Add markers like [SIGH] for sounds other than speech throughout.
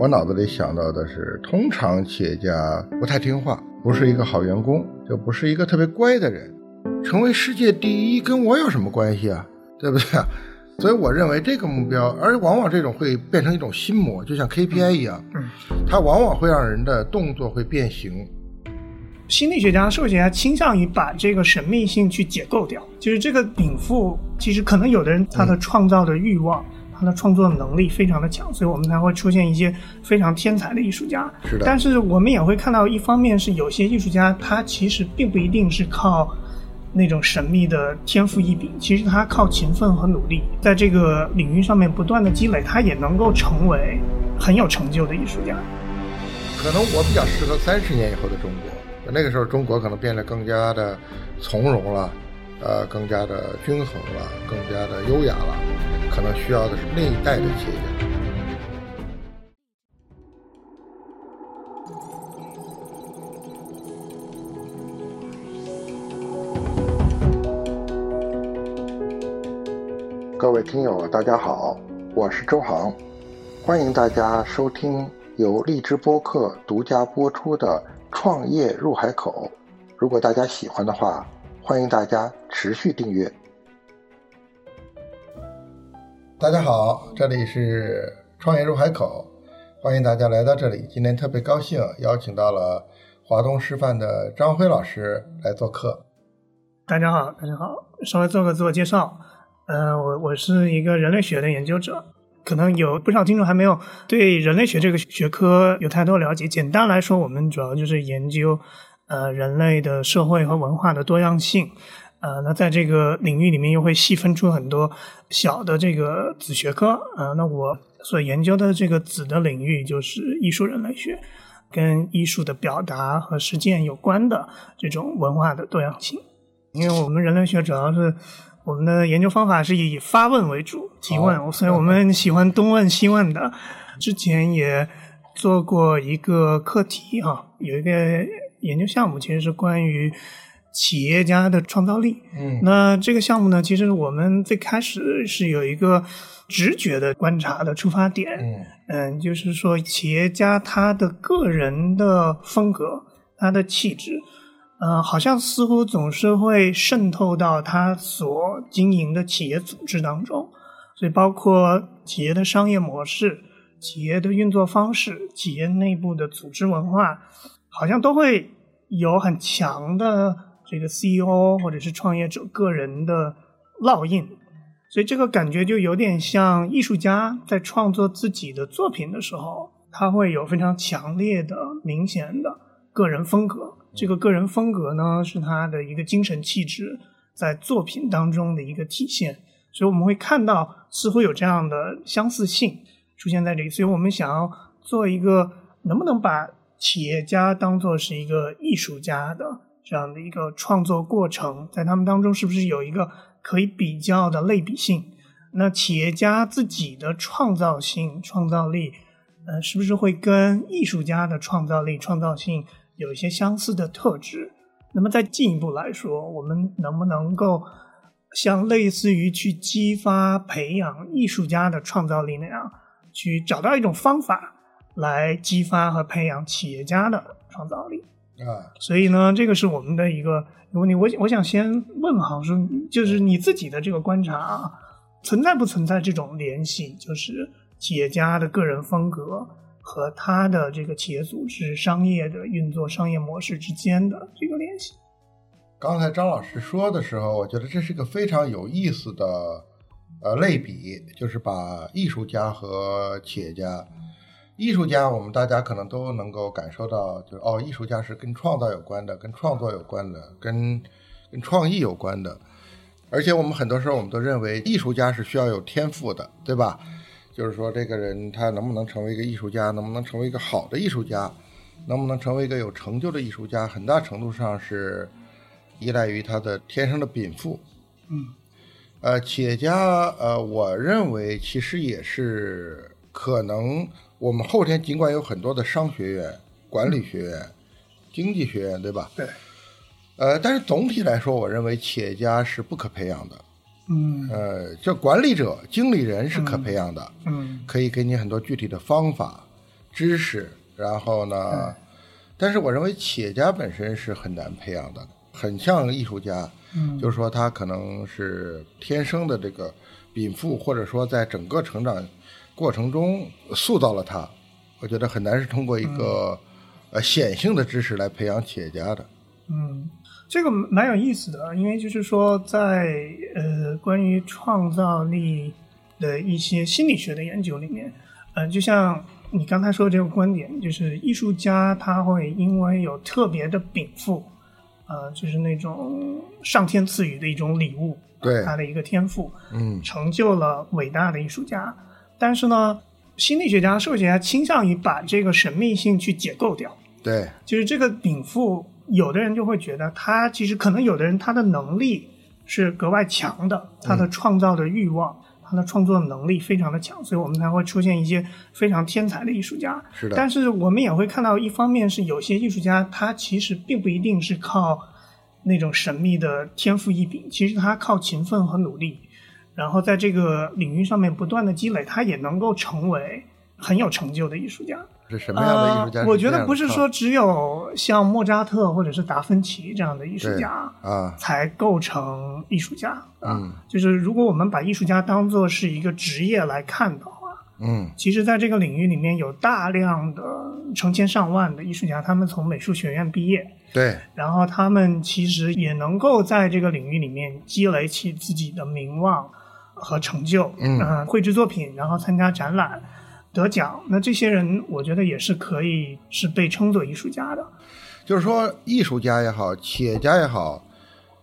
我脑子里想到的是，通常企业家不太听话，不是一个好员工，就不是一个特别乖的人。成为世界第一跟我有什么关系啊？对不对啊？所以我认为这个目标，而往往这种会变成一种心魔，就像 KPI 一样，嗯，它往往会让人的动作会变形。心理学家、社会学家倾向于把这个神秘性去解构掉，就是这个禀赋，其实可能有的人他的创造的欲望。他的创作能力非常的强，所以我们才会出现一些非常天才的艺术家。是的，但是我们也会看到，一方面是有些艺术家，他其实并不一定是靠那种神秘的天赋异禀，其实他靠勤奋和努力，在这个领域上面不断的积累，他也能够成为很有成就的艺术家。可能我比较适合三十年以后的中国，那个时候中国可能变得更加的从容了。呃，更加的均衡了，更加的优雅了，可能需要的是那一代的企业家。各位听友，大家好，我是周航，欢迎大家收听由荔枝播客独家播出的《创业入海口》。如果大家喜欢的话，欢迎大家持续订阅。大家好，这里是创业入海口，欢迎大家来到这里。今天特别高兴，邀请到了华东师范的张辉老师来做客。大家好，大家好，稍微做个自我介绍。呃，我我是一个人类学的研究者，可能有不少听众还没有对人类学这个学科有太多了解。简单来说，我们主要就是研究。呃，人类的社会和文化的多样性，呃，那在这个领域里面又会细分出很多小的这个子学科，呃，那我所研究的这个子的领域就是艺术人类学，跟艺术的表达和实践有关的这种文化的多样性。因为我们人类学主要是我们的研究方法是以发问为主，提问，所以我们喜欢东问西问的。之前也做过一个课题哈，有一个。研究项目其实是关于企业家的创造力。嗯，那这个项目呢，其实我们最开始是有一个直觉的观察的出发点。嗯，嗯，就是说企业家他的个人的风格、他的气质，嗯，好像似乎总是会渗透到他所经营的企业组织当中。所以，包括企业的商业模式、企业的运作方式、企业内部的组织文化。好像都会有很强的这个 CEO 或者是创业者个人的烙印，所以这个感觉就有点像艺术家在创作自己的作品的时候，他会有非常强烈的、明显的个人风格。这个个人风格呢，是他的一个精神气质在作品当中的一个体现。所以我们会看到似乎有这样的相似性出现在这里。所以我们想要做一个，能不能把企业家当做是一个艺术家的这样的一个创作过程，在他们当中是不是有一个可以比较的类比性？那企业家自己的创造性、创造力，呃，是不是会跟艺术家的创造力、创造性有一些相似的特质？那么再进一步来说，我们能不能够像类似于去激发、培养艺术家的创造力那样，去找到一种方法？来激发和培养企业家的创造力啊，所以呢，这个是我们的一个问题。我我想先问哈说，就是你自己的这个观察啊，存在不存在这种联系？就是企业家的个人风格和他的这个企业组织、商业的运作、商业模式之间的这个联系？刚才张老师说的时候，我觉得这是个非常有意思的呃类比，就是把艺术家和企业家。艺术家，我们大家可能都能够感受到，就是哦，艺术家是跟创造有关的，跟创作有关的，跟跟创意有关的。而且我们很多时候，我们都认为艺术家是需要有天赋的，对吧？就是说，这个人他能不能成为一个艺术家，能不能成为一个好的艺术家，能不能成为一个有成就的艺术家，很大程度上是依赖于他的天生的禀赋。嗯，呃，企业家，呃，我认为其实也是可能。我们后天尽管有很多的商学院、管理学院、经济学院，对吧？对。呃，但是总体来说，我认为企业家是不可培养的。嗯。呃，叫管理者、经理人是可培养的。嗯。可以给你很多具体的方法，知识，然后呢，但是我认为企业家本身是很难培养的，很像艺术家，嗯就是说他可能是天生的这个禀赋，或者说在整个成长过程中塑造了他。我觉得很难是通过一个、呃显性的知识来培养企业家的。嗯，这个蛮有意思的，因为就是说在，呃关于创造力的一些心理学的研究里面，呃，就像你刚才说的这个观点，就是艺术家他会因为有特别的禀赋，呃，就是那种上天赐予的一种礼物，对他的一个天赋，嗯成就了伟大的艺术家。但是呢，心理学家、社会学家倾向于把这个神秘性去解构掉。对，就是这个禀赋，有的人就会觉得他其实可能有的人他的能力是格外强的，他的创造的欲望，他的创作能力非常的强，所以我们才会出现一些非常天才的艺术家。是的但是我们也会看到，一方面是有些艺术家他其实并不一定是靠那种神秘的天赋异禀，其实他靠勤奋和努力，然后在这个领域上面不断的积累，他也能够成为很有成就的艺术家。是什么样的艺术家、呃？我觉得不是说只有像莫扎特或者是达芬奇这样的艺术家啊，才构成艺术家啊。嗯就是如果我们把艺术家当做是一个职业来看的话，嗯其实在这个领域里面有大量的成千上万的艺术家，他们从美术学院毕业，对，然后他们其实也能够在这个领域里面积累起自己的名望和成就，嗯呃绘制作品，然后参加展览。得奖，那这些人我觉得也是可以是被称作艺术家的。就是说，艺术家也好，企业家也好，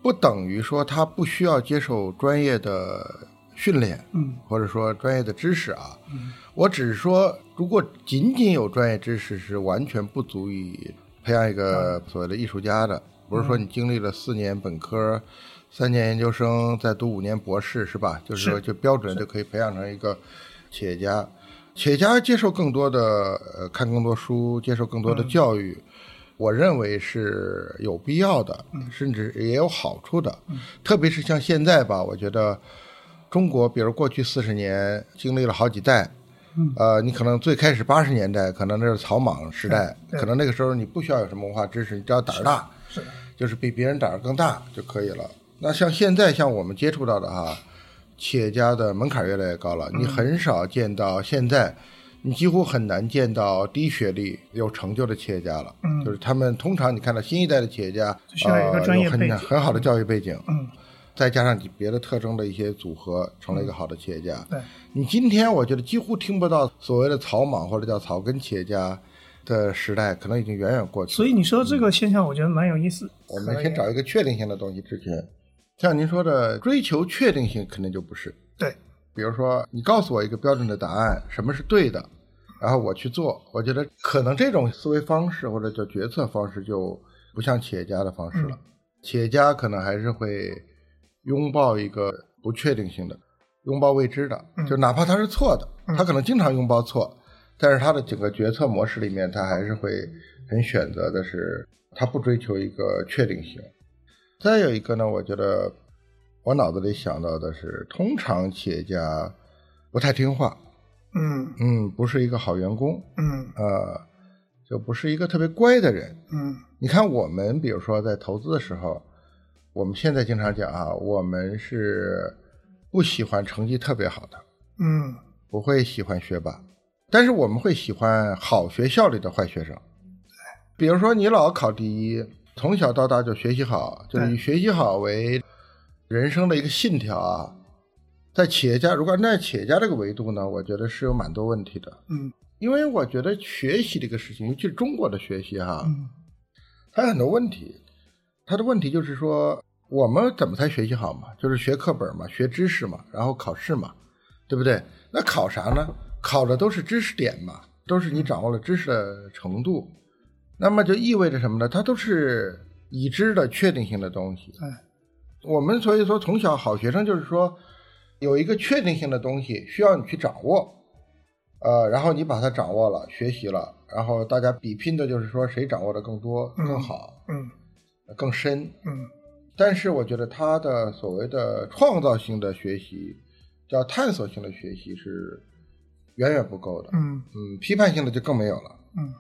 不等于说他不需要接受专业的训练，嗯或者说专业的知识啊。我只是说，如果仅仅有专业知识是完全不足以培养一个所谓的艺术家的。不是说你经历了四年本科、三年研究生，再读五年博士，是吧？就是说，是就标准就可以培养成一个企业家。企业家接受更多的呃，看更多书，接受更多的教育，我认为是有必要的，甚至也有好处的。特别是像现在吧，我觉得中国，比如过去四十年经历了好几代，呃，你可能最开始八十年代，可能那是草莽时代，可能那个时候你不需要有什么文化知识，你只要胆儿大，就是比别人胆儿更大就可以了。那像现在像我们接触到的哈，企业家的门槛越来越高了，你很少见到现在，你几乎很难见到低学历有成就的企业家了。嗯就是他们通常你看到新一代的企业家，需要有一个呃很很好的教育背景，嗯，再加上别的特征的一些组合，成了一个好的企业家。对，你今天我觉得几乎听不到所谓的草莽或者叫草根企业家的时代，可能已经远远过去了。所以你说这个现象，我觉得蛮有意思。我们先找一个确定性的东西之前，像您说的追求确定性，肯定就不是。对，比如说，你告诉我一个标准的答案，什么是对的，然后我去做，我觉得可能这种思维方式或者叫决策方式就不像企业家的方式了。企业家可能还是会拥抱一个不确定性的，拥抱未知的，就哪怕他是错的，他可能经常拥抱错，但是他的整个决策模式里面，他还是会很选择的是，他不追求一个确定性。再有一个呢，我觉得我脑子里想到的是，通常企业家不太听话，嗯。嗯，不是一个好员工，嗯。呃，就不是一个特别乖的人。嗯。你看我们，比如说在投资的时候，我们现在经常讲啊，我们是不喜欢成绩特别好的，嗯。不会喜欢学霸，但是我们会喜欢好学校里的坏学生。比如说你老考第一，从小到大就学习好，就是以学习好为人生的一个信条啊。在企业家，如果按照企业家这个维度呢，我觉得是有蛮多问题的。嗯因为我觉得学习这个事情，尤其是中国的学习哈，嗯它有很多问题。它的问题就是说，我们怎么才学习好嘛？就是学课本嘛，学知识嘛，然后考试嘛，对不对？那考啥呢？考的都是知识点嘛，都是你掌握了知识的程度。那么就意味着什么呢？它都是已知的确定性的东西。哎我们所以说，从小好学生就是说，有一个确定性的东西需要你去掌握，呃，然后你把它掌握了，学习了，然后大家比拼的就是说谁掌握的更多、更好、嗯更深。嗯但是我觉得他的所谓的创造性的学习，叫探索性的学习是远远不够的。嗯嗯，批判性的就更没有了。嗯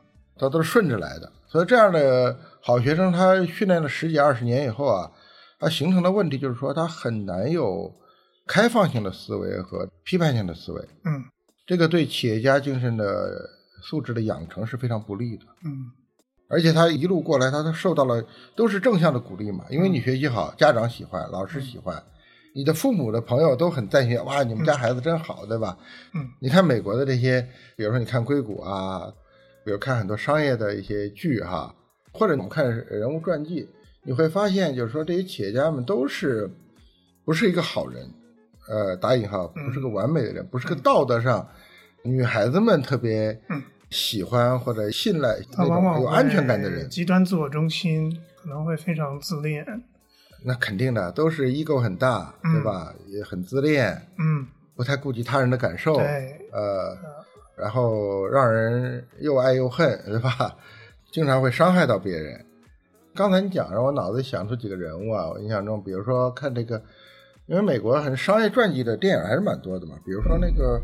他都是顺着来的。所以这样的好学生，他训练了十几二十年以后啊，他形成的问题就是说，他很难有开放性的思维和批判性的思维。嗯这个对企业家精神的素质的养成是非常不利的。嗯而且他一路过来，他都受到了都是正向的鼓励嘛，因为你学习好，家长喜欢，老师喜欢，你的父母的朋友都很赞许，哇，你们家孩子真好，对吧？嗯，你看美国的这些，比如说你看硅谷啊，比如看很多商业的一些剧哈，或者我们看人物传记，你会发现，就是说这些企业家们都是不是一个好人，呃，打引号，不是个完美的人，不是个道德上女孩子们特别嗯。喜欢或者信赖有安全感的人，极端自我中心，可能会非常自恋。那肯定的，都是 ego 很大，嗯。对吧？也很自恋，嗯，不太顾及他人的感受，对，呃，然后让人又爱又恨，对吧？经常会伤害到别人。刚才你讲让我脑子里想出几个人物啊，我印象中，比如说看这个，因为美国很商业传记的电影还是蛮多的嘛，比如说那个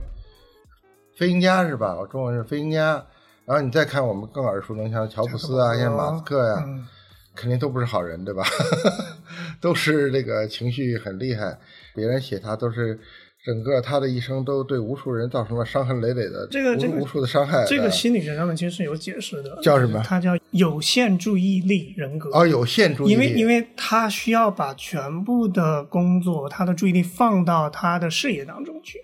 飞行家是吧？我中文是飞行家。然后你再看我们更耳熟能详的乔布斯啊，像马斯克呀、嗯肯定都不是好人，对吧？[LAUGHS] 都是这个情绪很厉害，别人写他都是整个他的一生都对无数人造成了伤痕累累的，这个这个无数的伤害。这个呃心理学上面其实是有解释的，叫什么他叫有限注意力人格。哦，有限注意力，因为因为他需要把全部的工作，他的注意力放到他的事业当中去，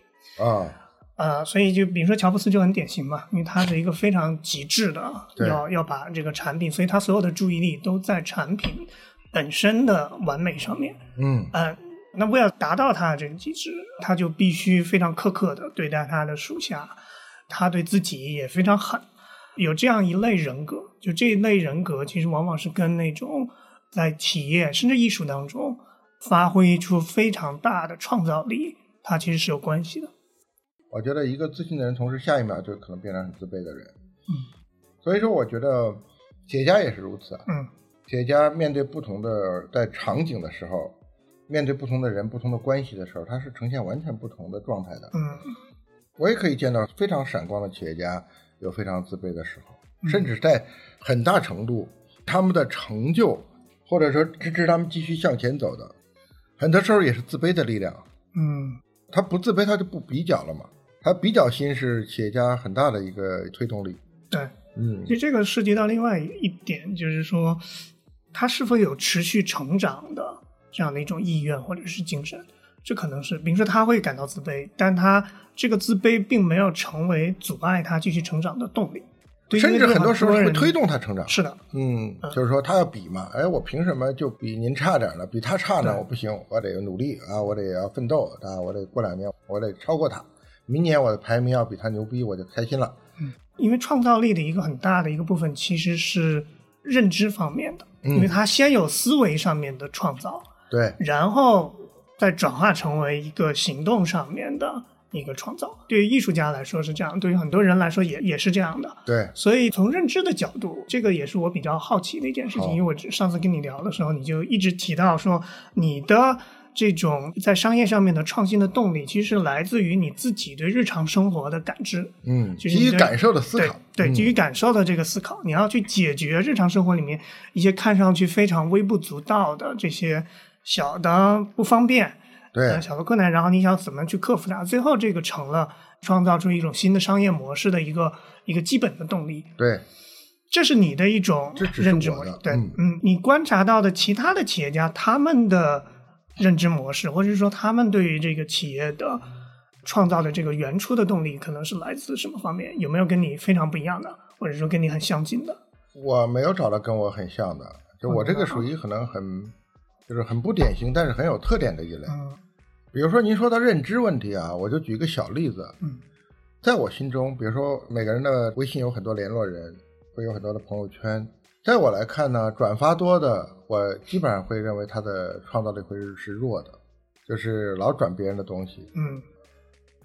啊，呃，所以就比如说乔布斯就很典型嘛，因为他是一个非常极致的，要要把这个产品，所以他所有的注意力都在产品本身的完美上面。嗯呃，那为了达到他的这个极致，他就必须非常苛刻的对待他的属下，他对自己也非常狠。有这样一类人格，就这一类人格，其实往往是跟那种在企业甚至艺术当中发挥出非常大的创造力，它其实是有关系的。我觉得一个自信的人，同时下一秒就可能变成很自卑的人。嗯，所以说我觉得企业家也是如此啊。嗯企业家面对不同的在场景的时候，面对不同的人、不同的关系的时候，他是呈现完全不同的状态的。嗯我也可以见到非常闪光的企业家有非常自卑的时候，嗯甚至在很大程度他们的成就或者说支持他们继续向前走的，很多时候也是自卑的力量。嗯他不自卑，他就不比较了嘛。他比较心是企业家很大的一个推动力。对。嗯其实这个涉及到另外一点，就是说，他是否有持续成长的这样的一种意愿或者是精神，这可能是，比如说他会感到自卑，但他这个自卑并没有成为阻碍他继续成长的动力，对甚至很多时候会推动他成长。是的，嗯，就是说他要比嘛，哎，我凭什么就比您差点呢？比他差呢，我不行，我得努力啊，我得要奋斗啊，我得过两年我得超过他，明年我的排名要比他牛逼，我就开心了。嗯因为创造力的一个很大的一个部分其实是认知方面的，嗯因为他先有思维上面的创造，对，然后再转化成为一个行动上面的一个创造。对于艺术家来说是这样，对于很多人来说也也是这样的。对，所以从认知的角度，这个也是我比较好奇的一件事情，因为我上次跟你聊的时候，你就一直提到说你的。这种在商业上面的创新的动力，其实是来自于你自己对日常生活的感知，嗯，就是基于感受的思考，对，基于感受的这个思考，你要去解决日常生活里面一些看上去非常微不足道的这些小的不方便，对呃，小的困难，然后你想怎么去克服它，最后这个成了创造出一种新的商业模式的一个一个基本的动力。对，这是你的一种。认知模式对，嗯嗯，你观察到的其他的企业家，他们的认知模式，或者是说他们对于这个企业的创造的这个原初的动力，可能是来自什么方面？有没有跟你非常不一样的，或者说跟你很相近的？我没有找到跟我很像的，就我这个属于可能很，就是很不典型，但是很有特点的一类。嗯比如说您说到认知问题啊，我就举一个小例子，嗯在我心中，比如说每个人的微信有很多联络人，会有很多的朋友圈，在我来看呢，转发多的，我基本上会认为他的创造力会是弱的，就是老转别人的东西，嗯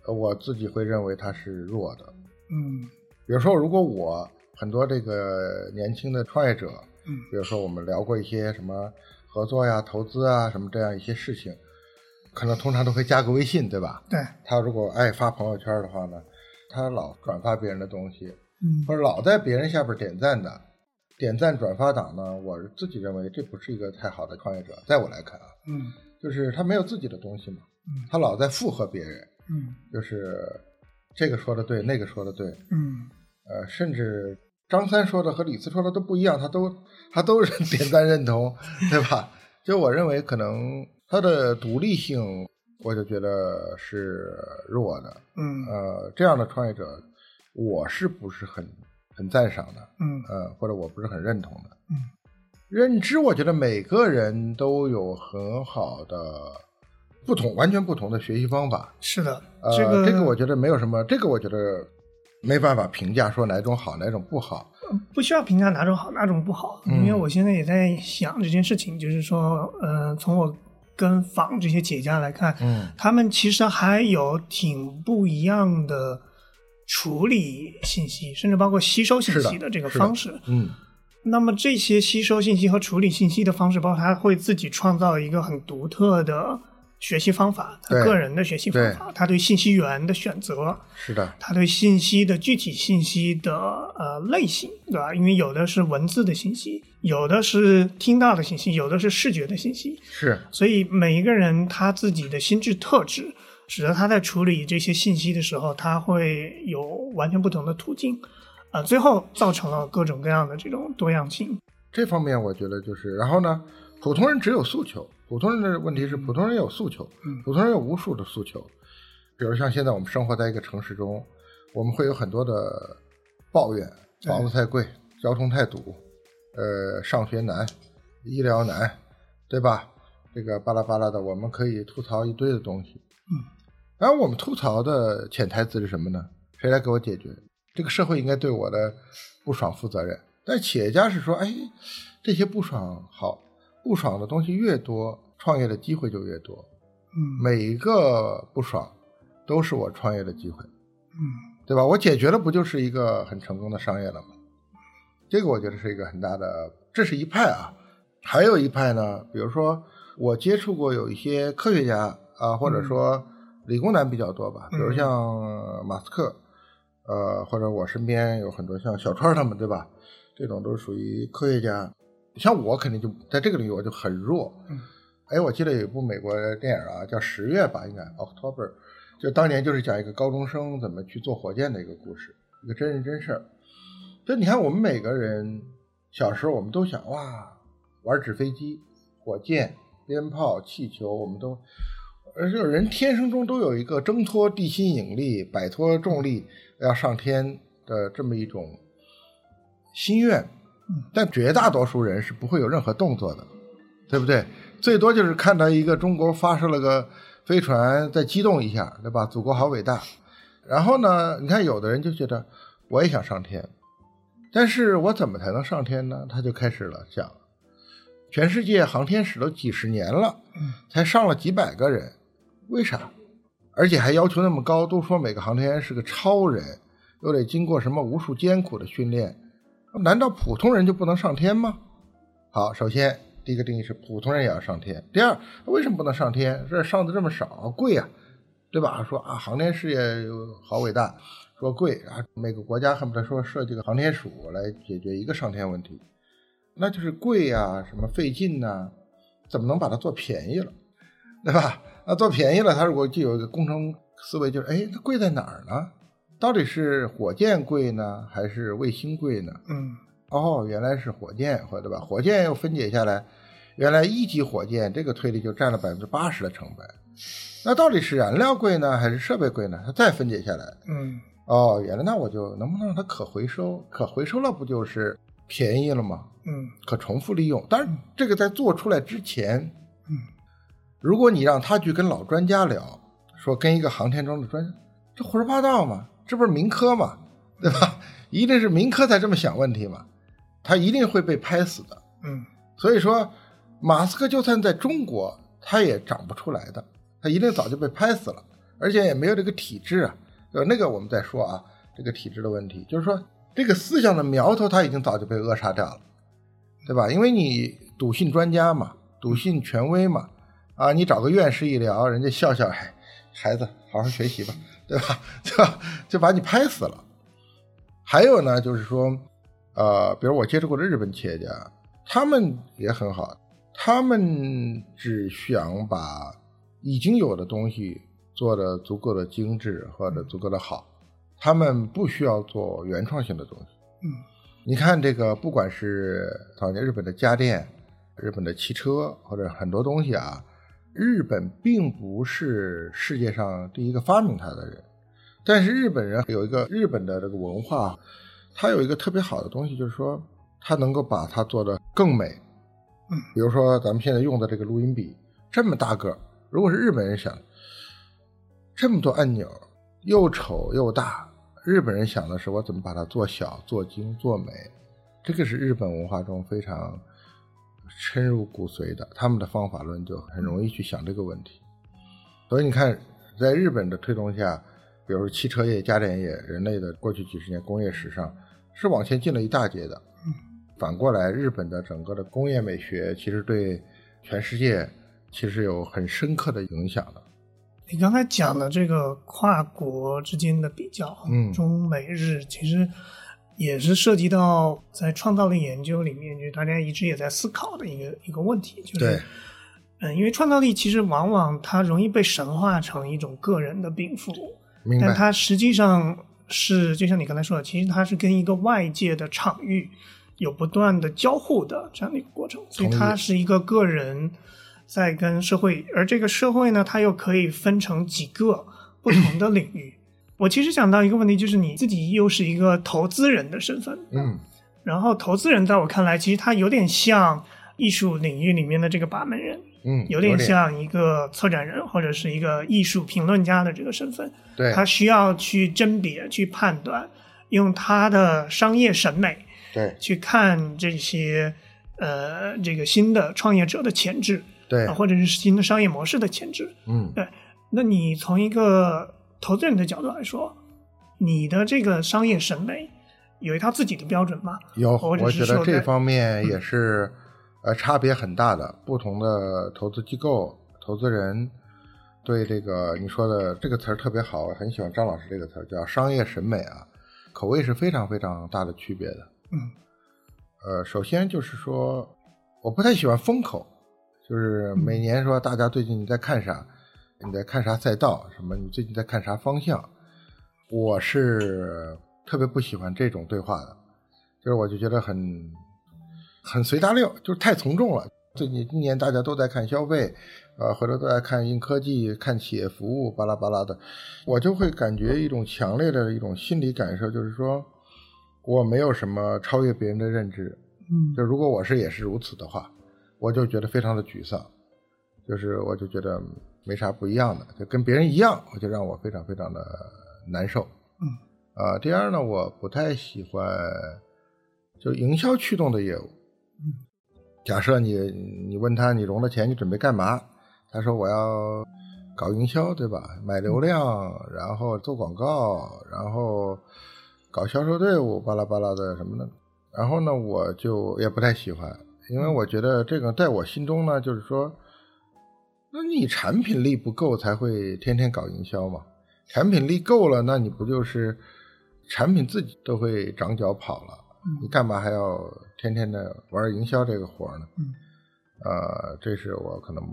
呃我自己会认为他是弱的。嗯比如说，如果我很多这个年轻的创业者，嗯比如说我们聊过一些什么合作呀、投资啊什么这样一些事情，可能通常都会加个微信，对吧？对，他如果爱发朋友圈的话呢，他老转发别人的东西，嗯。或者老在别人下边点赞的，点赞转发党呢，我自己认为这不是一个太好的创业者，在我来看啊，嗯就是他没有自己的东西嘛，嗯。他老在附和别人，嗯。就是这个说的对，那个说的对，嗯。呃，甚至张三说的和李四说的都不一样，他都他都是点赞认同，对吧？就我认为可能他的独立性，我就觉得是弱的。嗯呃，这样的创业者，我是不是很很赞赏的？嗯呃，或者我不是很认同的。嗯，认知，我觉得每个人都有很好的不同、完全不同的学习方法。是的，呃，这个这个我觉得没有什么，这个我觉得没办法评价说哪种好哪种不好。不需要评价哪种好哪种不好，嗯因为我现在也在想这件事情，就是说，呃，从我跟访这些企业家来看，嗯他们其实还有挺不一样的处理信息，甚至包括吸收信息的这个方式。嗯那么这些吸收信息和处理信息的方式，包括他会自己创造一个很独特的学习方法，他个人的学习方法，他对信息源的选择，是的，他对信息的具体信息的呃类型，对吧？因为有的是文字的信息，有的是听到的信息，有的是视觉的信息，是所以每一个人他自己的心智特质，使得他在处理这些信息的时候，他会有完全不同的途径，啊、最后造成了各种各样的这种多样性。这方面，我觉得就是，然后呢，普通人只有诉求，普通人的问题是普通人有诉求，嗯普通人有无数的诉求，比如像现在我们生活在一个城市中，我们会有很多的抱怨，房子太贵，交通太堵，呃，上学难，医疗难，对吧？这个巴拉巴拉的，我们可以吐槽一堆的东西。嗯，然后我们吐槽的潜台词是什么呢？谁来给我解决？这个社会应该对我的不爽负责任。但企业家是说，哎，这些不爽好，不爽的东西越多，创业的机会就越多。嗯每一个不爽都是我创业的机会，嗯对吧？我解决了，不就是一个很成功的商业了吗？这个我觉得是一个很大的，这是一派啊。还有一派呢，比如说我接触过有一些科学家啊，或者说理工男比较多吧，比如嗯像马斯克，呃，或者我身边有很多像小川他们，对吧？这种都是属于科学家。像我肯定就在这个领域我就很弱。嗯哎，我记得有一部美国电影啊，叫《十月》吧，应该 October，就当年就是讲一个高中生怎么去做火箭的一个故事，一个真人真事儿。就你看，我们每个人小时候我们都想哇，玩纸飞机、火箭、鞭炮、气球，我们都，而且人天生中都有一个挣脱地心引力、摆脱重力、要上天的这么一种心愿嗯，但绝大多数人是不会有任何动作的，对不对？最多就是看到一个中国发射了个飞船再激动一下，对吧？祖国好伟大。然后呢，你看有的人就觉得我也想上天，但是我怎么才能上天呢？他就开始了想，全世界航天史都几十年了，才上了几百个人，为啥？而且还要求那么高，都说每个航天员是个超人，又得经过什么无数艰苦的训练，难道普通人就不能上天吗？好，首先第一个定义是普通人也要上天。第二，为什么不能上天？这上的这么少，贵呀、对吧？说啊，航天事业好伟大，说贵啊，每个国家恨不得说设计个航天署来解决一个上天问题，那就是贵呀、什么费劲呐、怎么能把它做便宜了，对吧？那做便宜了，它如果就有一个工程思维，就是哎，它贵在哪儿呢？到底是火箭贵呢，还是卫星贵呢？嗯哦，原来是火箭，或对吧？火箭又分解下来，原来一级火箭这个推力就占了百分之八十的成本。那到底是燃料贵呢，还是设备贵呢？它再分解下来，嗯哦，原来那我就能不能让它可回收？可回收了不就是便宜了吗？嗯可重复利用。但是，这个在做出来之前，嗯，如果你让他去跟老专家聊，说跟一个航天中的专家，这胡说八道嘛，这不是民科嘛，对吧？一定是民科才这么想问题嘛，他一定会被拍死的。嗯所以说，马斯克就算在中国，他也长不出来的，他一定早就被拍死了，而且也没有这个体制啊。呃，那个我们再说啊，这个体制的问题，就是说这个思想的苗头他已经早就被扼杀掉了，对吧？因为你笃信专家嘛，笃信权威嘛，啊，你找个院士一聊，人家笑笑，哎，孩子好好学习吧，对吧？就就把你拍死了。还有呢，就是说，呃，比如我接触过的日本企业家，他们也很好，他们只想把已经有的东西做的足够的精致或者足够的好，他们不需要做原创性的东西。嗯，你看这个，不管是早年日本的家电、日本的汽车或者很多东西啊。日本并不是世界上第一个发明它的人，但是日本人有一个日本的这个文化，它有一个特别好的东西，就是说它能够把它做得更美。嗯，比如说咱们现在用的这个录音笔，这么大个，如果是日本人想，这么多按钮，又丑又大，日本人想的是我怎么把它做小、做精、做美，这个是日本文化中非常。深入骨髓的，他们的方法论就很容易去想这个问题。所以你看，在日本的推动下，比如说汽车业、家电业，人类的过去几十年工业史上是往前进了一大截的。反过来，日本的整个的工业美学其实对全世界其实有很深刻的影响的。你刚才讲的这个跨国之间的比较，嗯，中美日其实。也是涉及到在创造力研究里面，就大家一直也在思考的一个一个问题，就是，嗯，因为创造力其实往往它容易被神化成一种个人的禀赋，但它实际上是就像你刚才说的，其实它是跟一个外界的场域有不断的交互的这样的一个过程，所以它是一个个人在跟社会，而这个社会呢，它又可以分成几个不同的领域。我其实想到一个问题，就是你自己又是一个投资人的身份，嗯，然后投资人在我看来，其实他有点像艺术领域里面的这个把门人，嗯，有点像一个策展人或者是一个艺术评论家的这个身份，对，他需要去甄别、去判断，用他的商业审美，对，去看这些呃这个新的创业者的潜质，对，或者是新的商业模式的潜质，嗯，对，那你从一个。投资人的角度来说，你的这个商业审美有一套自己的标准吗？有，我觉得这方面也是呃差别很大的。不同的投资机构、投资人对这个你说的这个词儿特别好，我很喜欢张老师这个词儿，叫商业审美啊，口味是非常非常大的区别的。嗯，呃，首先就是说，我不太喜欢风口，就是每年说大家最近你在看啥。你在看啥赛道？什么？你最近在看啥方向？我是特别不喜欢这种对话的，就是我就觉得很很随大溜，就是太从众了。最近今年大家都在看消费，呃，或者都在看硬科技、看企业服务，巴拉巴拉的，我就会感觉一种强烈的一种心理感受，就是说我没有什么超越别人的认知。嗯，就如果我是也是如此的话，我就觉得非常的沮丧，就是我就觉得。没啥不一样的，就跟别人一样，我就让我非常非常的难受。嗯，啊，第二呢，我不太喜欢就营销驱动的业务。嗯，假设你你问他你融了钱你准备干嘛？他说我要搞营销，对吧？买流量，然后做广告，然后搞销售队伍，巴拉巴拉的什么的。然后呢，我就也不太喜欢，因为我觉得这个在我心中呢，就是说。那你产品力不够才会天天搞营销嘛？产品力够了，那你不就是产品自己都会长脚跑了？你干嘛还要天天的玩营销这个活呢？嗯，呃，这是我可能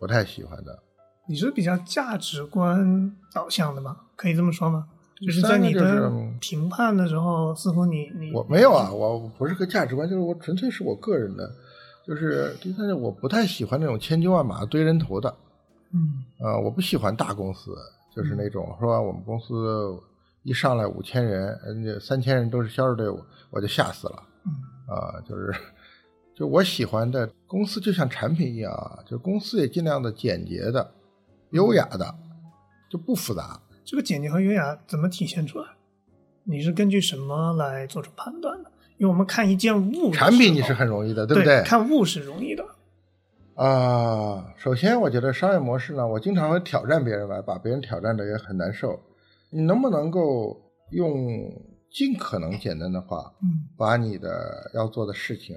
不太喜欢的。你是比较价值观导向的吗？可以这么说吗？就是在你的评判的时候，似乎你你我没有啊，我不是个价值观，就是我纯粹是我个人的。就是第三，我不太喜欢那种千军万马堆人头的，嗯，呃，我不喜欢大公司，就是那种说我们公司一上来五千人，人家三千人都是销售队伍，我就吓死了，嗯，啊，就是，就我喜欢的公司就像产品一样啊，就公司也尽量的简洁的、优雅的，就不复杂。这个简洁和优雅怎么体现出来？你是根据什么来做出判断的？因为我们看一件物产品，你是很容易的，对不对？看物是容易的。啊，首先我觉得商业模式呢，我经常会挑战别人吧，把别人挑战的也很难受。你能不能够用尽可能简单的话，嗯，把你的要做的事情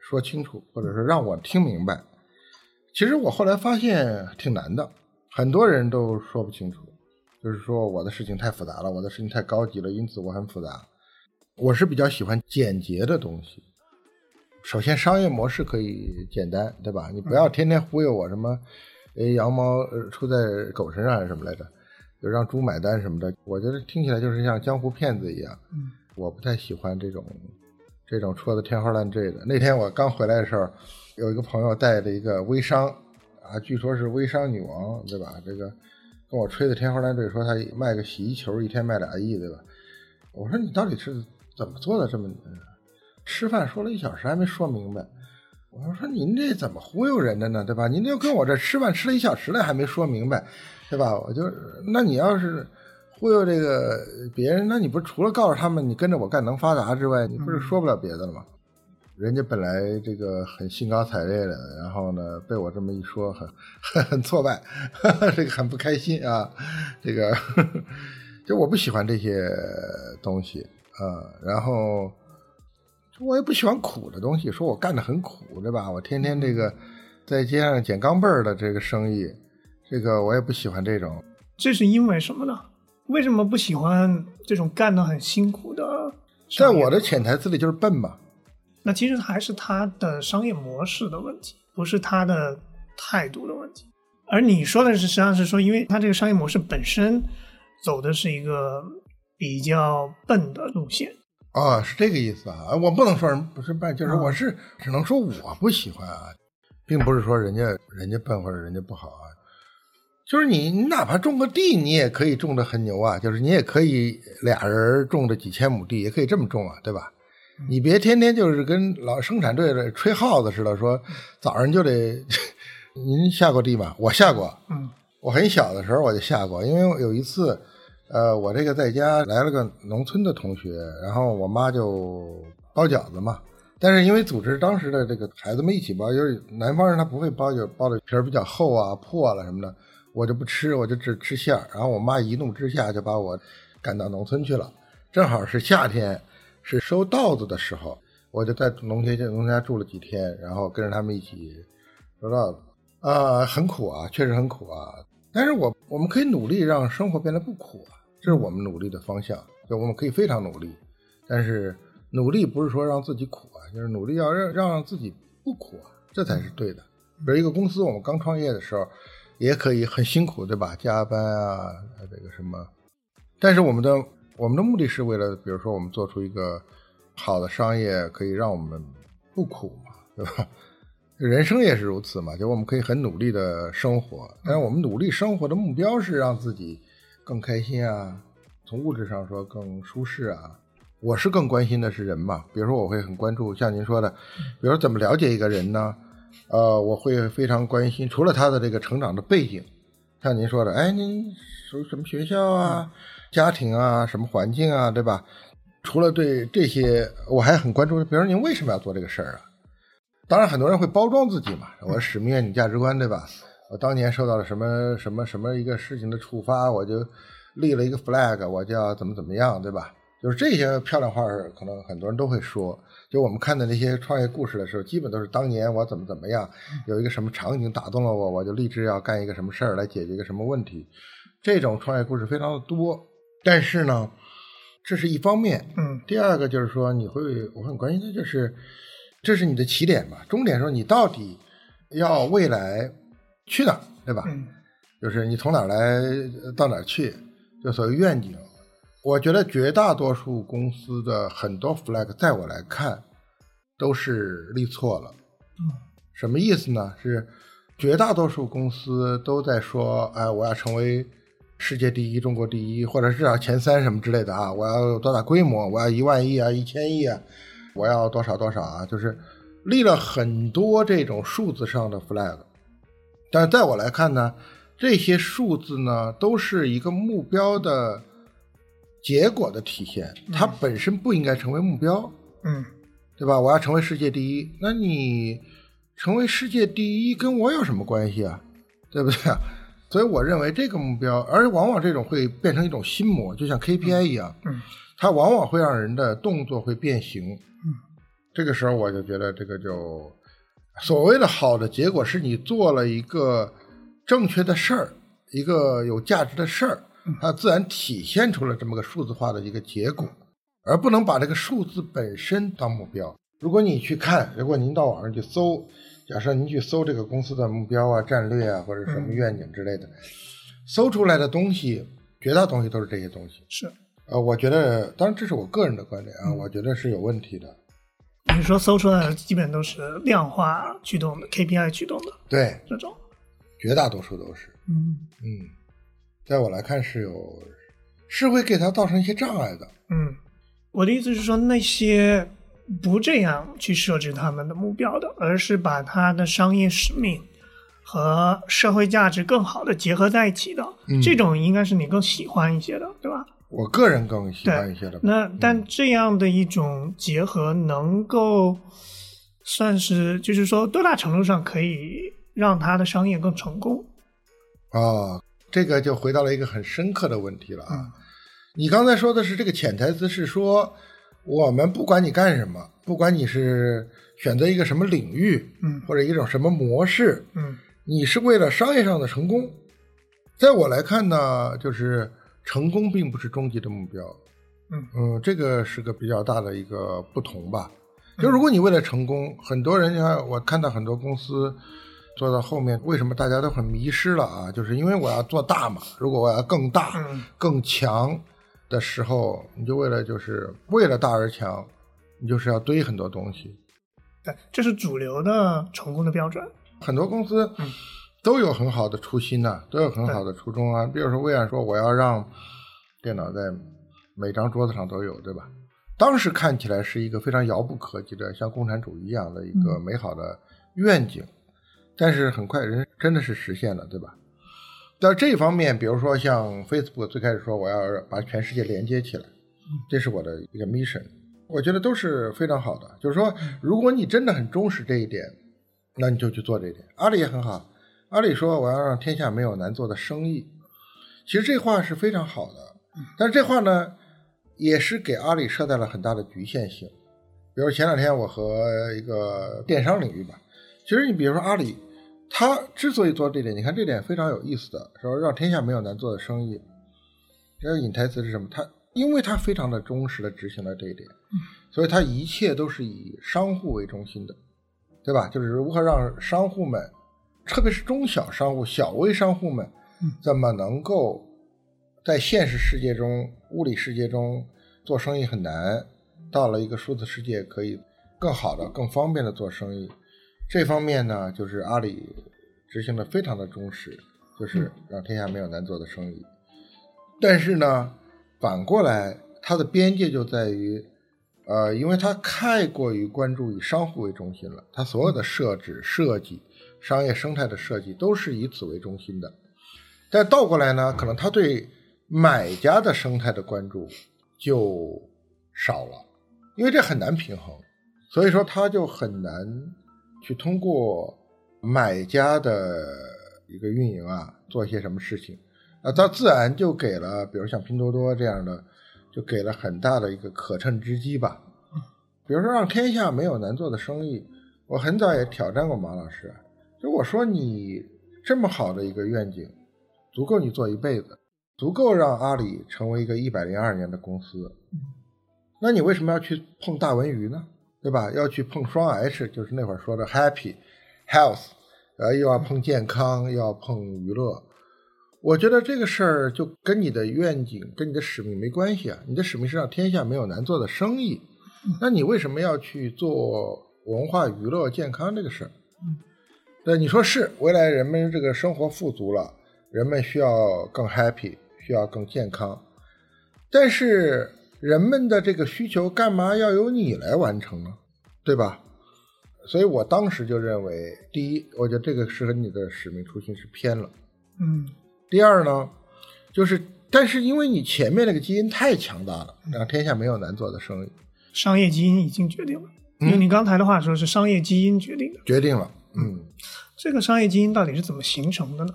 说清楚，或者说让我听明白？其实我后来发现挺难的。很多人都说不清楚，就是说我的事情太复杂了，我的事情太高级了，因此我很复杂。我是比较喜欢简洁的东西。首先，商业模式可以简单，对吧？你不要天天忽悠我什么，哎，羊毛出在狗身上还是什么来着？就让猪买单什么的，我觉得听起来就是像江湖骗子一样。嗯，我不太喜欢这种这种戳的天花乱坠的。那天我刚回来的时候，有一个朋友带着一个微商啊，据说是微商女王，对吧？这个跟我吹的天花乱坠，说他卖个洗衣球一天卖俩亿，对吧？我说你到底是怎么做的这么？吃饭说了一小时还没说明白，我说您这怎么忽悠人的呢？对吧？您就跟我这吃饭吃了一小时了还没说明白，对吧？[LAUGHS] 我就那你要是忽悠这个别人，那你不除了告诉他们你跟着我干能发达之外，你不是说不了别的了吗？人家本来这个很兴高采烈的，然后呢被我这么一说，很 [LAUGHS] 很很挫败，[LAUGHS] 这个很不开心啊。这个就我不喜欢这些东西啊，然后。我也不喜欢苦的东西，说我干的很苦，对吧？我天天这个在街上捡钢镚儿的这个生意，这个我也不喜欢这种。这是因为什么呢？为什么不喜欢这种干的很辛苦的？在我的潜台词里就是笨嘛。那其实还是他的商业模式的问题，不是他的态度的问题。而你说的是，实际上是说，因为他这个商业模式本身走的是一个比较笨的路线。啊，是这个意思啊！我不能说人不是笨，就是我是只能说我不喜欢啊，并不是说人家人家笨或者人家不好啊。就是你你哪怕种个地，你也可以种的很牛啊，就是你也可以俩人种着几千亩地，也可以这么种啊，对吧？你别天天就是跟老生产队的吹号子似的，说早上就得。[LAUGHS] 您下过地吗？我下过，嗯，我很小的时候我就下过，因为有一次。呃，我这个在家来了个农村的同学，然后我妈就包饺子嘛。但是因为组织当时的这个孩子们一起包，就是南方人他不会包，就包的皮儿比较厚啊、破了什么的，我就不吃，我就只吃馅儿。然后我妈一怒之下就把我赶到农村去了，正好是夏天，是收稻子的时候，我就在农田家农家住了几天，然后跟着他们一起收稻子。啊，很苦啊，确实很苦啊。但是我我们可以努力让生活变得不苦啊。这是我们努力的方向，就我们可以非常努力，但是努力不是说让自己苦啊，就是努力要让让自己不苦啊，这才是对的。比如一个公司，我们刚创业的时候，也可以很辛苦，对吧？加班啊，这个什么，但是我们的我们的目的是为了，比如说我们做出一个好的商业，可以让我们不苦嘛，对吧？人生也是如此嘛，就我们可以很努力的生活，但是我们努力生活的目标是让自己。更开心啊，从物质上说更舒适啊。我是更关心的是人嘛，比如说我会很关注像您说的，比如说怎么了解一个人呢？呃，我会非常关心，除了他的这个成长的背景，像您说的，哎，您属什么学校啊，家庭啊，什么环境啊，对吧？除了对这些，我还很关注，比如说您为什么要做这个事儿啊？当然，很多人会包装自己嘛，我使命、愿景、价值观，对吧？我当年受到了什么什么什么一个事情的触发，我就立了一个 flag，我就要怎么怎么样，对吧？就是这些漂亮话，可能很多人都会说。就我们看的那些创业故事的时候，基本都是当年我怎么怎么样，有一个什么场景打动了我，我就立志要干一个什么事儿来解决一个什么问题。这种创业故事非常的多，但是呢，这是一方面。嗯。第二个就是说，你会我很关心的就是，这是你的起点嘛？终点说你到底要未来。去哪儿，对吧？就是你从哪儿来到哪儿去，就所谓愿景。我觉得绝大多数公司的很多 flag，在我来看，都是立错了。什么意思呢？是绝大多数公司都在说，哎，我要成为世界第一、中国第一，或者至少前三什么之类的啊！我要有多大规模？我要一万亿啊，一千亿啊！我要多少多少啊？就是立了很多这种数字上的 flag。但是在我来看呢，这些数字呢都是一个目标的结果的体现，它本身不应该成为目标，嗯，对吧？我要成为世界第一，那你成为世界第一跟我有什么关系啊？对不对？所以我认为这个目标，而且往往这种会变成一种心魔，就像 KPI 一样，嗯，它往往会让人的动作会变形，嗯，这个时候我就觉得这个就。所谓的好的结果是你做了一个正确的事儿，一个有价值的事儿，它自然体现出了这么个数字化的一个结果，而不能把这个数字本身当目标。如果你去看，如果您到网上去搜，假设您去搜这个公司的目标啊、战略啊，或者什么愿景之类的，搜出来的东西，绝大东西都是这些东西。是，呃，我觉得，当然这是我个人的观点啊，我觉得是有问题的。你说搜出来的基本都是量化驱动的、KPI 驱动的对，这种，绝大多数都是。嗯嗯，在我来看是有，是会给它造成一些障碍的。嗯，我的意思是说，那些不这样去设置他们的目标的，而是把他的商业使命和社会价值更好的结合在一起的，嗯这种应该是你更喜欢一些的，对吧？我个人更喜欢一些的。那但这样的一种结合，能够算是就是说多大程度上可以让他的商业更成功？啊，这个就回到了一个很深刻的问题了啊。嗯你刚才说的是这个潜台词是说，我们不管你干什么，不管你是选择一个什么领域，嗯或者一种什么模式，嗯你是为了商业上的成功。在我来看呢，就是成功并不是终极的目标。嗯嗯，这个是个比较大的一个不同吧。就如果你为了成功，很多人你看，我看到很多公司做到后面，为什么大家都很迷失了啊？就是因为我要做大嘛。如果我要更大、嗯更强的时候，你就为了就是为了大而强，你就是要堆很多东西。对，这是主流的成功的标准。很多公司嗯都有很好的初心呐、都有很好的初衷啊。比如说微软说我要让电脑在每张桌子上都有，对吧？当时看起来是一个非常遥不可及的，像共产主义一样的一个美好的愿景，但是很快人真的是实现了，对吧？在这方面，比如说像 Facebook 最开始说我要把全世界连接起来，这是我的一个 mission，我觉得都是非常好的。就是说，如果你真的很重视这一点，那你就去做这一点。阿里也很好，阿里说我要让天下没有难做的生意，其实这话是非常好的，但是这话呢，也是给阿里设在了很大的局限性。比如前两天我和一个电商领域吧，其实你比如说阿里，他之所以做这点，你看这点非常有意思的，说让天下没有难做的生意，这个引台词是什么？他因为他非常的忠实的执行了这一点，所以他一切都是以商户为中心的，对吧？就是如何让商户们，特别是中小商户、小微商户们，怎么能够在现实世界中、物理世界中做生意很难，到了一个数字世界可以更好的、更方便的做生意。这方面呢，就是阿里执行的非常的忠实，就是让天下没有难做的生意。但是呢，反过来，它的边界就在于，呃，因为它太过于关注以商户为中心了，它所有的设置、设计、商业生态的设计都是以此为中心的。但倒过来呢，可能他对买家的生态的关注就少了，因为这很难平衡，所以说他就很难去通过买家的一个运营啊，做一些什么事情。啊，他自然就给了，比如像拼多多这样的，就给了很大的一个可乘之机吧。比如说让天下没有难做的生意，我很早也挑战过马老师，就我说你这么好的一个愿景，足够你做一辈子，足够让阿里成为一个一百零二年的公司。那你为什么要去碰大文娱呢？对吧？要去碰双 H，就是那会儿说的 happy、health，呃，又要碰健康，又要碰娱乐。我觉得这个事儿就跟你的愿景、跟你的使命没关系啊。你的使命是让天下没有难做的生意，那你为什么要去做文化娱乐、健康这个事儿？对，你说是，未来人们这个生活富足了，人们需要更 happy，需要更健康，但是人们的这个需求干嘛要由你来完成呢？对吧？所以我当时就认为，第一，我觉得这个是和你的使命初心是偏了。嗯第二呢，就是但是因为你前面那个基因太强大了，让天下没有难做的生意，商业基因已经决定了。嗯用你刚才的话说，是商业基因决定的。决定了。嗯，这个商业基因到底是怎么形成的呢？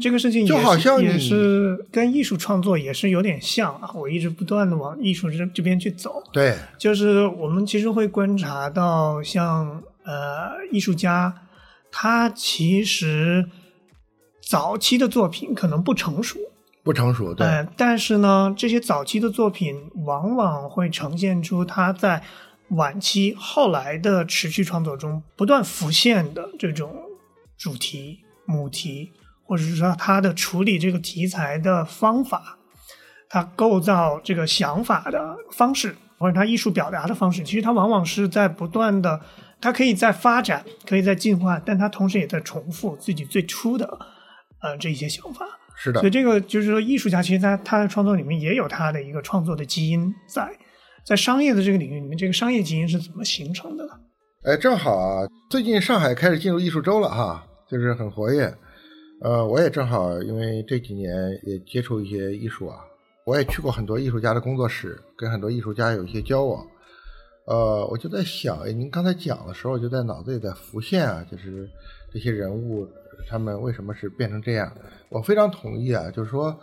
这个事情也就是好像也是跟艺术创作也是有点像啊。我一直不断的往艺术这这边去走，对，就是我们其实会观察到像，呃艺术家，他其实早期的作品可能不成熟，不成熟，对，呃，但是呢，这些早期的作品往往会呈现出他在晚期后来的持续创作中不断浮现的这种主题、母题，或者是说他的处理这个题材的方法，他构造这个想法的方式，或者他艺术表达的方式，其实他往往是在不断的，他可以在发展，可以在进化，但他同时也在重复自己最初的呃这一些想法。是的所以，这个就是说，艺术家其实他他的创作里面也有他的一个创作的基因在，在商业的这个领域里面，这个商业基因是怎么形成的呢？哎，正好啊，最近上海开始进入艺术周了哈，就是很活跃。呃，我也正好因为这几年也接触一些艺术啊，我也去过很多艺术家的工作室，跟很多艺术家有一些交往。呃，我就在想，哎，您刚才讲的时候，就在脑子里在浮现啊，就是这些人物他们为什么是变成这样？我非常同意啊，就是说，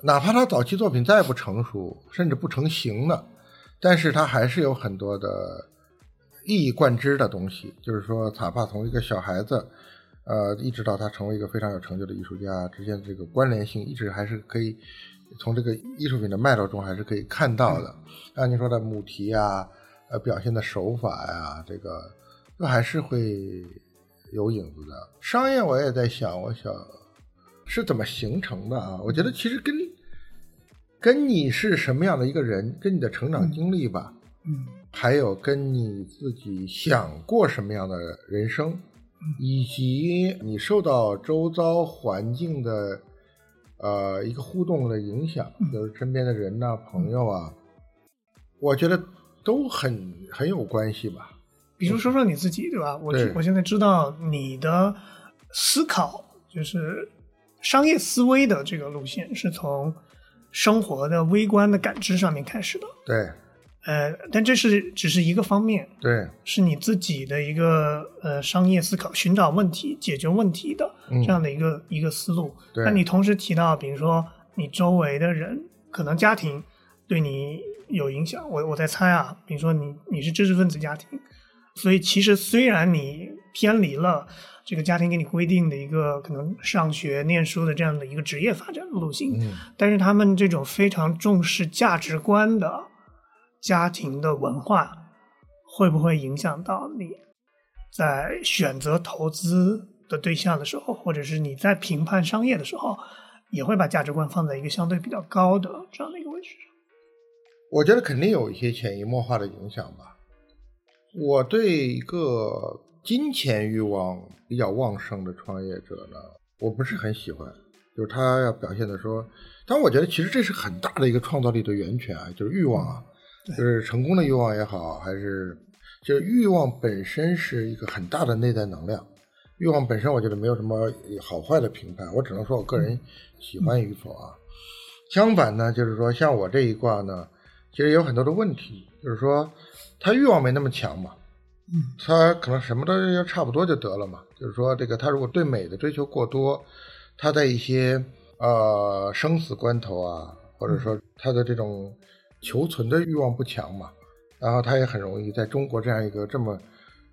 哪怕他早期作品再不成熟，甚至不成型呢，但是他还是有很多的一以贯之的东西。就是说，哪怕从一个小孩子，呃，一直到他成为一个非常有成就的艺术家之间这个关联性，一直还是可以从这个艺术品的脉络中还是可以看到的。按您说的母题啊，呃，表现的手法呀、这个都还是会有影子的。商业我也在想，我想是怎么形成的啊？我觉得其实跟跟你是什么样的一个人，跟你的成长经历吧，嗯。还有跟你自己想过什么样的人生，以及你受到周遭环境的呃一个互动的影响，就是身边的人呐、朋友啊，我觉得都很很有关系吧。比如说说你自己，对吧？我我现在知道你的思考就是商业思维的这个路线是从生活的微观的感知上面开始的，对呃，但这是只是一个方面，对，是你自己的一个呃商业思考、寻找问题、解决问题的嗯这样的一个、一个思路。对那你同时提到，比如说你周围的人，可能家庭对你有影响。我我在猜啊，比如说你你是知识分子家庭，所以其实虽然你偏离了这个家庭给你规定的一个可能上学念书的这样的一个职业发展的路径，嗯但是他们这种非常重视价值观的家庭的文化，会不会影响到你在选择投资的对象的时候，或者是你在评判商业的时候，也会把价值观放在一个相对比较高的这样的一个位置上？我觉得肯定有一些潜移默化的影响吧。我对一个金钱欲望比较旺盛的创业者呢，我不是很喜欢，就是他要表现的说，但我觉得其实这是很大的一个创造力的源泉啊，就是欲望啊，就是成功的欲望也好，还是就是欲望本身是一个很大的内在能量。欲望本身，我觉得没有什么好坏的评判，我只能说我个人喜欢与否啊。相反呢，就是说像我这一卦呢，其实有很多的问题，就是说他欲望没那么强嘛，嗯，他可能什么都要差不多就得了嘛。就是说这个他如果对美的追求过多，他在一些呃生死关头啊，或者说他的这种求存的欲望不强嘛，然后他也很容易在中国这样一个这么，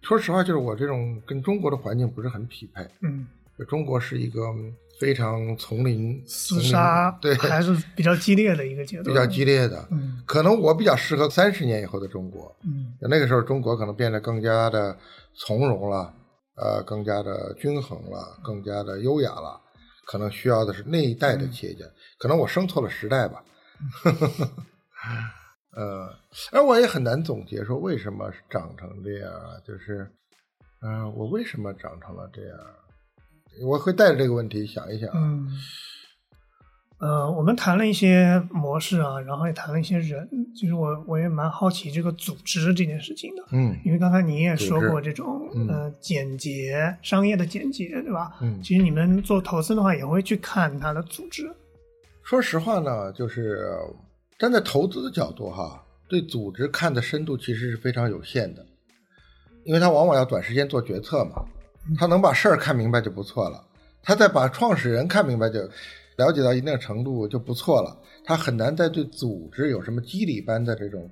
说实话，就是我这种跟中国的环境不是很匹配。嗯，就中国是一个非常丛林厮杀对还是比较激烈的一个阶段，比较激烈的。嗯可能我比较适合三十年以后的中国，嗯那个时候中国可能变得更加的从容了，呃，更加的均衡了，更加的优雅了。可能需要的是那一代的企业家，可能我生错了时代吧。[LAUGHS] 呃，而我也很难总结说为什么长成这样啊，就是，嗯、我为什么长成了这样？我会带着这个问题想一想。嗯。呃，我们谈了一些模式啊，然后也谈了一些人。其实我我也蛮好奇这个组织这件事情的，嗯因为刚才你也说过这种嗯呃简洁商业的简洁，对吧？嗯其实你们做投资的话，也会去看它的组织。说实话呢，就是站在投资的角度哈，对组织看的深度其实是非常有限的，因为它往往要短时间做决策嘛，他能把事儿看明白就不错了，他再把创始人看明白就了解到一定程度就不错了，他很难再对组织有什么机理般的这种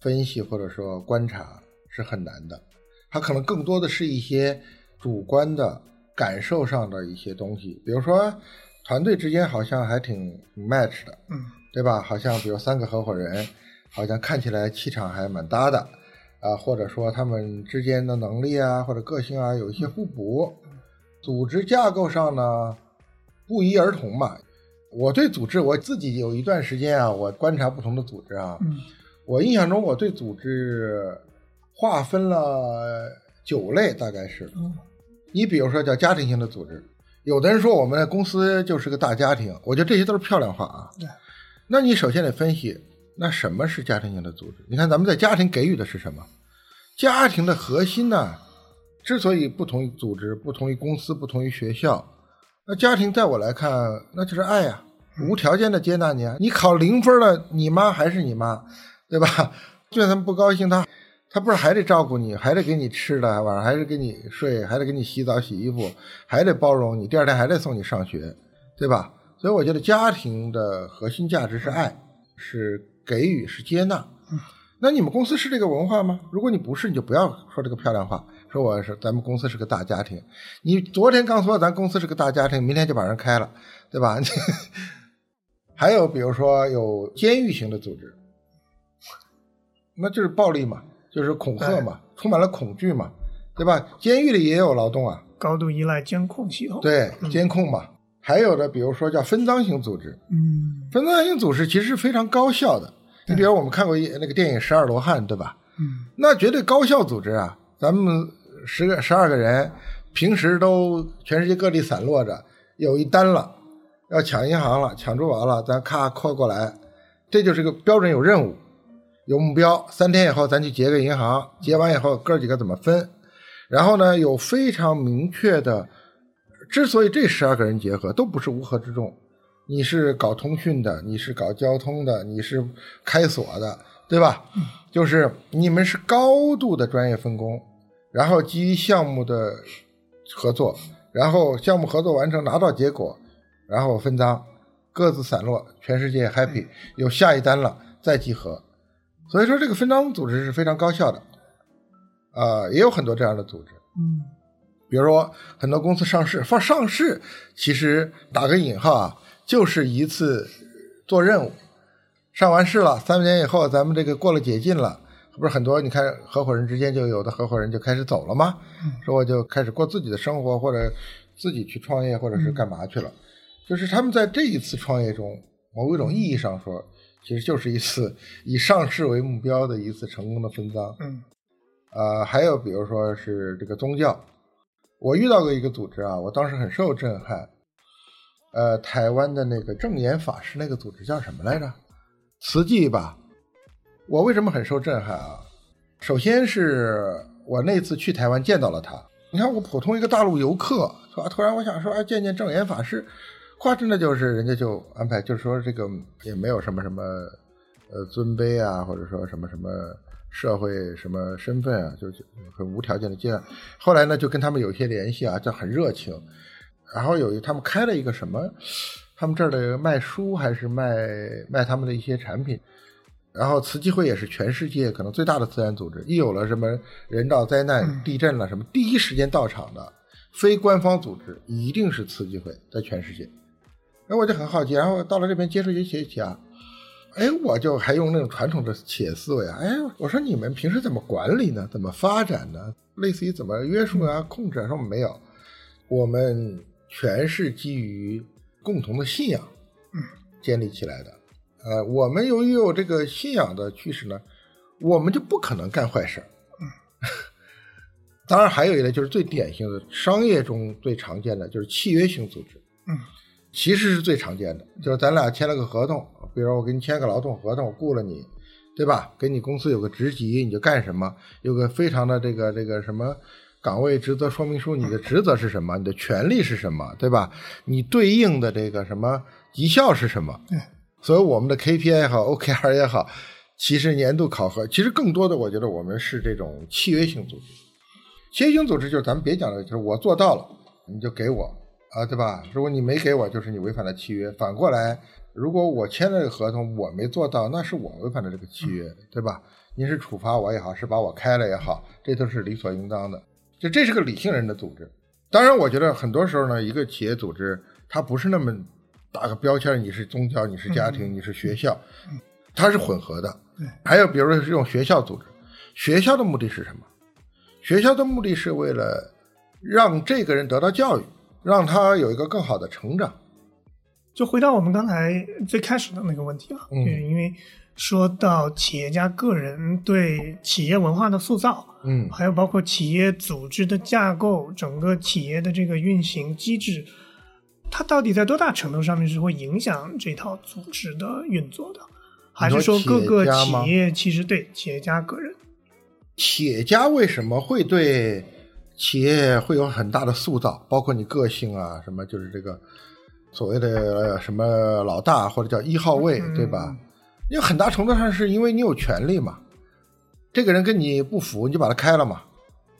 分析或者说观察是很难的，他可能更多的是一些主观的感受上的一些东西，比如说团队之间好像还挺 match 的，嗯对吧？好像比如三个合伙人，好像看起来气场还蛮搭的，啊，或者说他们之间的能力啊或者个性啊有一些互补。组织架构上呢，不一而同嘛。我对组织，我自己有一段时间啊，我观察不同的组织啊，嗯我印象中我对组织划分了九类，大概是。嗯你比如说叫家庭型的组织，有的人说我们公司就是个大家庭，我觉得这些都是漂亮话啊。对。那你首先得分析，那什么是家庭型的组织？你看咱们在家庭给予的是什么？家庭的核心呢？之所以不同于组织、不同于公司、不同于学校，那家庭在我来看，那就是爱呀、无条件的接纳你啊。你考零分了，你妈还是你妈，对吧？[LAUGHS] 就算他们不高兴，他他不是还得照顾你，还得给你吃的，晚上还是给你睡，还得给你洗澡洗衣服，还得包容你，第二天还得送你上学，对吧？所以我觉得家庭的核心价值是爱，是给予，是接纳。那你们公司是这个文化吗？如果你不是，你就不要说这个漂亮话，说我是咱们公司是个大家庭。你昨天刚说咱公司是个大家庭，明天就把人开了，对吧？[LAUGHS] 还有比如说有监狱型的组织，那就是暴力嘛，就是恐吓嘛，充满了恐惧嘛，对吧？监狱里也有劳动啊，高度依赖监控系统。，对，监控嘛。还有的，比如说叫分赃型组织，嗯分赃型组织其实是非常高效的。你比如我们看过一那个电影《十二罗汉》，对吧？嗯那绝对高效组织啊！咱们十个十二个人，平时都全世界各地散落着，有一单了，要抢银行了，抢珠宝了，咱咔扣过来，这就是个标准有任务，有目标。三天以后咱去结个银行，结完以后哥几个怎么分？然后呢，有非常明确的。之所以这十二个人结合，都不是乌合之众。你是搞通讯的，你是搞交通的，你是开锁的，对吧？就是你们是高度的专业分工，然后基于项目的合作，然后项目合作完成拿到结果，然后分赃，各自散落，全世界 happy，有下一单了再集合。所以说这个分赃组织是非常高效的，啊、也有很多这样的组织。嗯比如说很多公司上市，放上市其实打个引号啊，就是一次做任务，上完市了，三年以后咱们这个过了解禁了，不是很多你看合伙人之间就有的合伙人就开始走了吗？说我就开始过自己的生活，或者自己去创业，或者是干嘛去了。就是他们在这一次创业中，某一种意义上说，其实就是一次以上市为目标的一次成功的分赃。嗯呃，还有比如说是这个宗教，我遇到过一个组织啊，我当时很受震撼。呃，台湾的那个正言法师那个组织叫什么来着？慈济吧。我为什么很受震撼啊？首先是我那次去台湾见到了他。你看，我普通一个大陆游客，是吧？突然我想说，哎，见见正言法师，话真的就是人家就安排，就是说这个也没有什么什么呃尊卑啊，或者说什么什么社会什么身份啊，就就很无条件的接纳。后来呢，就跟他们有一些联系啊，就很热情。然后有一他们开了一个什么，他们这儿的卖书还是卖卖他们的一些产品。然后慈济会也是全世界可能最大的自然组织，一有了什么人道灾难、地震了什么，第一时间到场的非官方组织一定是慈济会，在全世界。哎，我就很好奇，然后到了这边接触一些企业家，哎，我就还用那种传统的企业思维啊，哎，我说你们平时怎么管理呢？怎么发展呢？类似于怎么约束啊、控制啊？说没有，我们全是基于共同的信仰，建立起来的。呃，我们由于有这个信仰的驱使呢，我们就不可能干坏事儿。[LAUGHS] 当然，还有一类就是最典型的商业中最常见的就是契约型组织。嗯，其实是最常见的，就是咱俩签了个合同，比如我给你签个劳动合同，我雇了你，对吧？给你公司有个职级，你就干什么，有个非常的这个这个什么岗位职责说明书，你的职责是什么，你的权利是什么，对吧？你对应的这个什么绩效是什么？对，所以我们的 KPI 也好，OKR 也好，其实年度考核，其实更多的我觉得我们是这种契约性组织。契约性组织就是咱们别讲了，就是我做到了你就给我啊，对吧？如果你没给我，就是你违反了契约。反过来，如果我签了这个合同我没做到，那是我违反了这个契约，对吧？您是处罚我也好，是把我开了也好，这都是理所应当的。就这是个理性人的组织。当然，我觉得很多时候呢，一个企业组织它不是那么打个标签，你是宗教，你是家庭，你是学校，它是混合的。还有比如说这种学校组织，学校的目的是什么？学校的目的是为了让这个人得到教育，让他有一个更好的成长。就回到我们刚才最开始的那个问题啊，嗯因为说到企业家个人对企业文化的塑造，嗯还有包括企业组织的架构，整个企业的这个运行机制，它到底在多大程度上面是会影响这套组织的运作的？还是说各个企业其实对企业家个人？企业家为什么会对企业会有很大的塑造？包括你个性啊，什么就是这个所谓的呃什么老大或者叫一号位，嗯对吧？因为很大程度上是因为你有权利嘛，这个人跟你不符，你就把他开了嘛，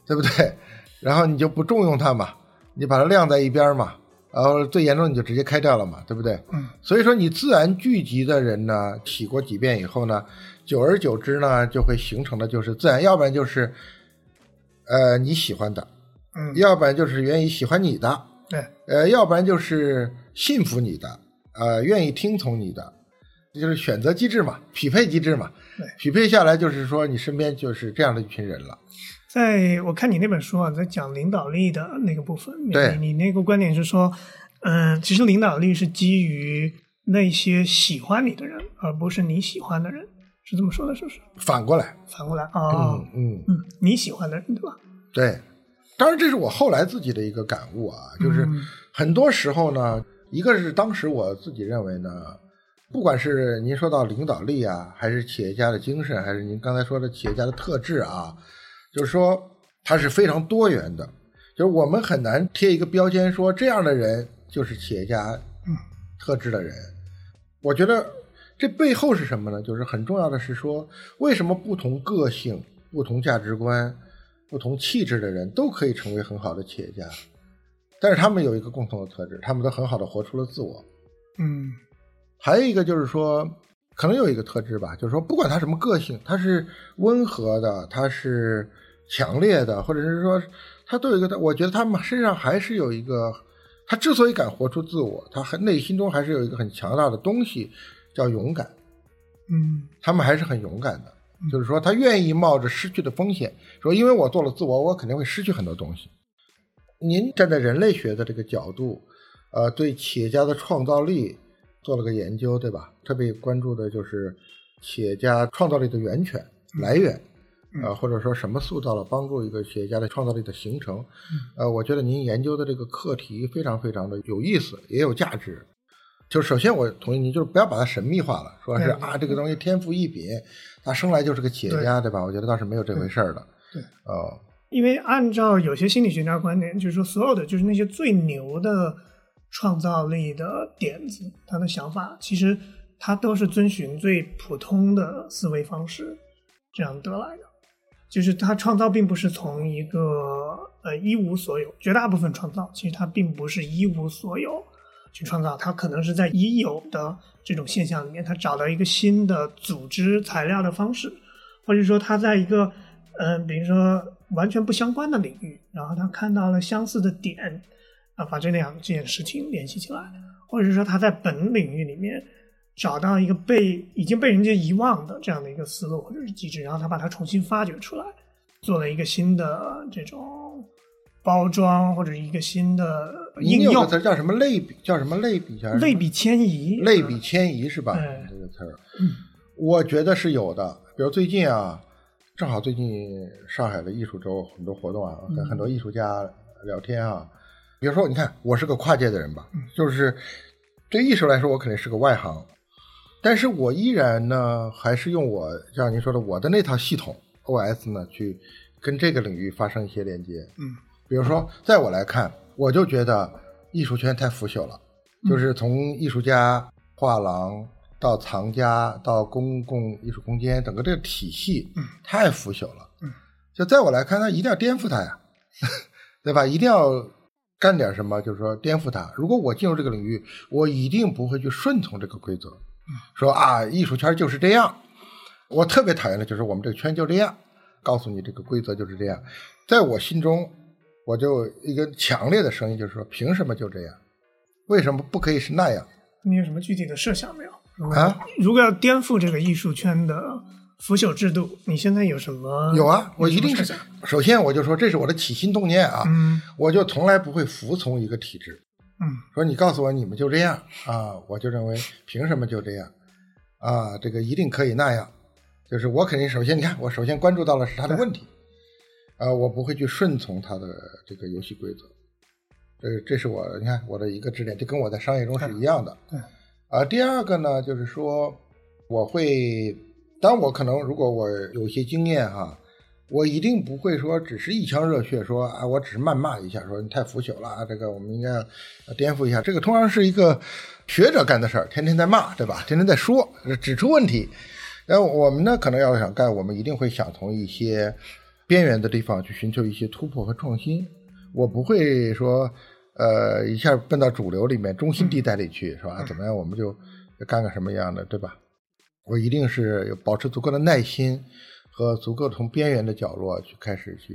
对不对？[LAUGHS] 然后你就不重用他嘛，你把他晾在一边嘛，然后最严重你就直接开掉了嘛，对不对？嗯，所以说你自然聚集的人呢，洗过几遍以后呢，久而久之呢，就会形成的就是自然，要不然就是，呃你喜欢的，嗯，要不然就是愿意喜欢你的，对，呃，要不然就是信服你的，呃，愿意听从你的，这就是选择机制嘛，匹配机制嘛对。匹配下来就是说你身边就是这样的一群人了。在我看你那本书啊，在讲领导力的那个部分，对你那个观点是说，嗯、其实领导力是基于那些喜欢你的人，而不是你喜欢的人，是这么说的，是不是？反过来，反过来哦，嗯嗯，嗯，你喜欢的人对吧？对。当然，这是我后来自己的一个感悟啊，就是嗯很多时候呢，一个是当时我自己认为呢，不管是您说到领导力啊，还是企业家的精神，还是您刚才说的企业家的特质啊，就是说它是非常多元的，就是我们很难贴一个标签说这样的人就是企业家特质的人。我觉得这背后是什么呢？就是很重要的是说，为什么不同个性、不同价值观、不同气质的人都可以成为很好的企业家？但是他们有一个共同的特质，他们都很好的活出了自我。嗯还有一个就是说，可能有一个特质吧，就是说，不管他什么个性，他是温和的，他是强烈的，或者是说，他都有一个，我觉得他们身上还是有一个，他之所以敢活出自我，他很内心中还是有一个很强大的东西，叫勇敢。嗯他们还是很勇敢的，就是说他愿意冒着失去的风险，说因为我做了自我，我肯定会失去很多东西。您站在人类学的这个角度，呃，对企业家的创造力做了个研究，对吧？特别关注的就是企业家创造力的源泉来源，呃，或者说什么塑造了帮助一个企业家的创造力的形成。呃，我觉得您研究的这个课题非常非常的有意思，也有价值。就是首先我同意您，就是不要把它神秘化了，说是啊这个东西天赋异禀，他生来就是个企业家，对吧？我觉得倒是没有这回事儿的。对，哦，因为按照有些心理学家观点，就是说所有的就是那些最牛的创造力的点子，他的想法，其实他都是遵循最普通的思维方式这样得来的。就是他创造并不是从一个呃一无所有，绝大部分创造其实他并不是一无所有去创造，他可能是在已有的这种现象里面，他找到一个新的组织材料的方式，或者说他在一个嗯、比如说完全不相关的领域，然后他看到了相似的点，啊，把这两件事情联系起来，或者是说他在本领域里面找到一个被已经被人家遗忘的这样的一个思路或者是机制，然后他把它重新发掘出来，做了一个新的这种包装或者一个新的应用您有个词，叫什么类比？叫什么类比？叫类比迁移，类比迁移是吧？哎这个词儿，嗯我觉得是有的。比如最近啊，正好最近上海的艺术周很多活动啊，跟很多艺术家聊天啊。比如说，你看我是个跨界的人吧，就是对艺术来说，我肯定是个外行，但是我依然呢，还是用我像您说的我的那套系统 OS 呢，去跟这个领域发生一些连接。嗯比如说，在我来看，我就觉得艺术圈太腐朽了，就是从艺术家、画廊到藏家到公共艺术空间，整个这个体系嗯太腐朽了。嗯，就在我来看，他一定要颠覆它呀，[LAUGHS] 对吧？一定要干点什么，就是说颠覆它。如果我进入这个领域，我一定不会去顺从这个规则，说啊，艺术圈就是这样。我特别讨厌的就是我们这个圈就这样，告诉你这个规则就是这样。在我心中，我就一个强烈的声音，就是说，凭什么就这样？为什么不可以是那样？你有什么具体的设想没有？啊，如果要颠覆这个艺术圈的腐朽制度，你现在有什么？有啊，我一定是。首先，我就说这是我的起心动念啊，嗯我就从来不会服从一个体制。嗯说你告诉我你们就这样啊，我就认为凭什么就这样啊？这个一定可以那样，就是我肯定首先你看，我首先关注到了是他的问题，啊，我不会去顺从他的这个游戏规则，这这是我你看我的一个支点，这跟我在商业中是一样的。对啊，第二个呢，就是说我会，当我可能如果我有些经验哈、我一定不会说只是一腔热血说啊，我只是谩骂一下，说你太腐朽了啊，这个我们应该颠覆一下。这个通常是一个学者干的事儿，天天在骂，对吧？天天在说，指出问题。然后我们呢，可能要想干，我们一定会想从一些边缘的地方去寻求一些突破和创新。我不会说，呃，一下奔到主流里面中心地带里去，是吧？怎么样，我们就干个什么样的，对吧？我一定是有保持足够的耐心和足够从边缘的角落去开始去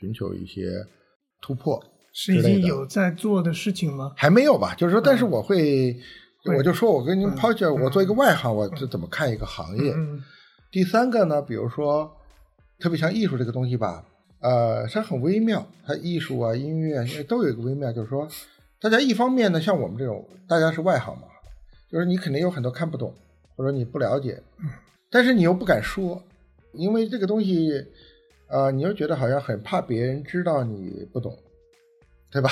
寻求一些突破。是已经有在做的事情吗？还没有吧？就是说，但是我会，会我就说我跟您抛弃，嗯我做一个外行，我就怎么看一个行业？嗯第三个呢，比如说，特别像艺术这个东西吧，呃，它很微妙，它艺术啊、音乐啊都有一个微妙，就是说，大家一方面呢，像我们这种，大家是外行嘛，就是你肯定有很多看不懂，或者你不了解，[CLEARS THROAT] 但是你又不敢说，因为这个东西，呃，你又觉得好像很怕别人知道你不懂，对吧？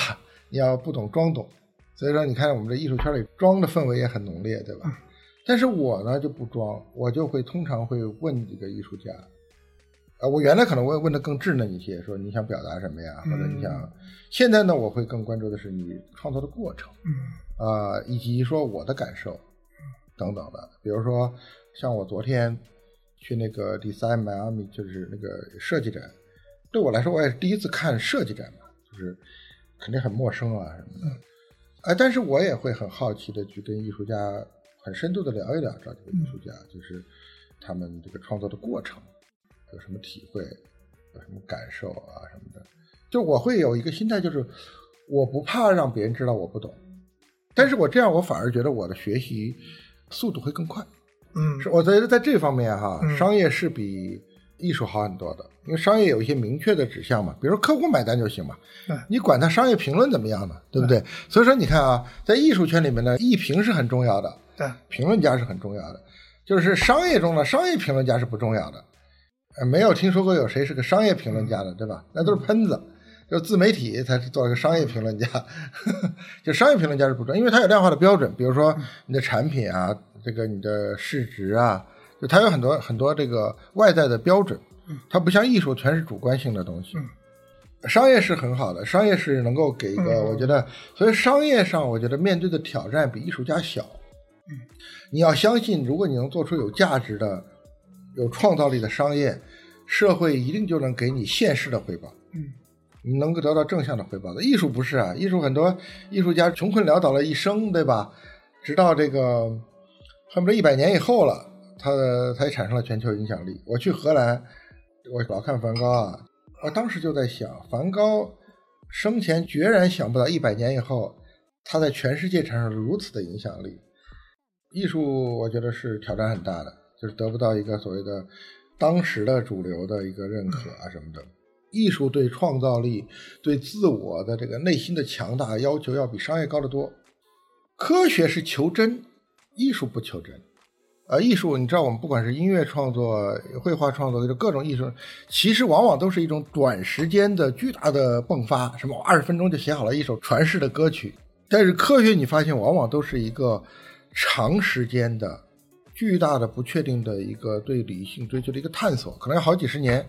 你要不懂装懂，所以说你看我们这艺术圈里装的氛围也很浓烈，对吧？但是我呢就不装，我就会通常会问这个艺术家，啊，我原来可能会问的更稚嫩一些，说你想表达什么呀，或者你想，现在呢我会更关注的是你创作的过程，嗯。啊、以及说我的感受等等的，比如说像我昨天去那个 Design Miami，就是那个设计展，对我来说我也是第一次看设计展嘛，就是肯定很陌生啊什么的，哎，但是我也会很好奇的去跟艺术家很深度的聊一聊，找几个艺术家，就是他们这个创作的过程有什么体会，有什么感受啊什么的，就我会有一个心态，就是我不怕让别人知道我不懂，但是我这样我反而觉得我的学习速度会更快。嗯是我觉得在这方面哈，嗯商业是比艺术好很多的，因为商业有一些明确的指向嘛，比如说客户买单就行嘛对，你管他商业评论怎么样呢，对不对？所以说你看啊，在艺术圈里面呢，艺评是很重要的，对评论家是很重要的，就是商业中的商业评论家是不重要的。呃，没有听说过有谁是个商业评论家的，对吧？那都是喷子，就自媒体才是做一个商业评论家。[LAUGHS] 就商业评论家是不重要，因为它有量化的标准，比如说你的产品啊，这个你的市值啊，就它有很多很多这个外在的标准，它不像艺术全是主观性的东西。商业是很好的，商业是能够给一个，嗯我觉得，所以商业上我觉得面对的挑战比艺术家小。你要相信，如果你能做出有价值的、有创造力的商业，社会一定就能给你现实的回报。嗯，你能够得到正向的回报的。艺术不是啊，艺术很多艺术家穷困潦倒了一生，对吧？直到这个恨不得一百年以后了，他才产生了全球影响力。我去荷兰，我老看梵高啊，我当时就在想，梵高生前决然想不到一百年以后，他在全世界产生了如此的影响力。艺术我觉得是挑战很大的，就是得不到一个所谓的当时的主流的一个认可啊什么的。艺术对创造力、对自我的这个内心的强大要求要比商业高得多。科学是求真，艺术不求真。呃，艺术你知道，我们不管是音乐创作、绘画创作，就各种艺术，其实往往都是一种短时间的巨大的迸发，什么二十分钟就写好了一首传世的歌曲。但是科学你发现往往都是一个长时间的、巨大的、不确定的一个对理性追求的一个探索，可能要好几十年。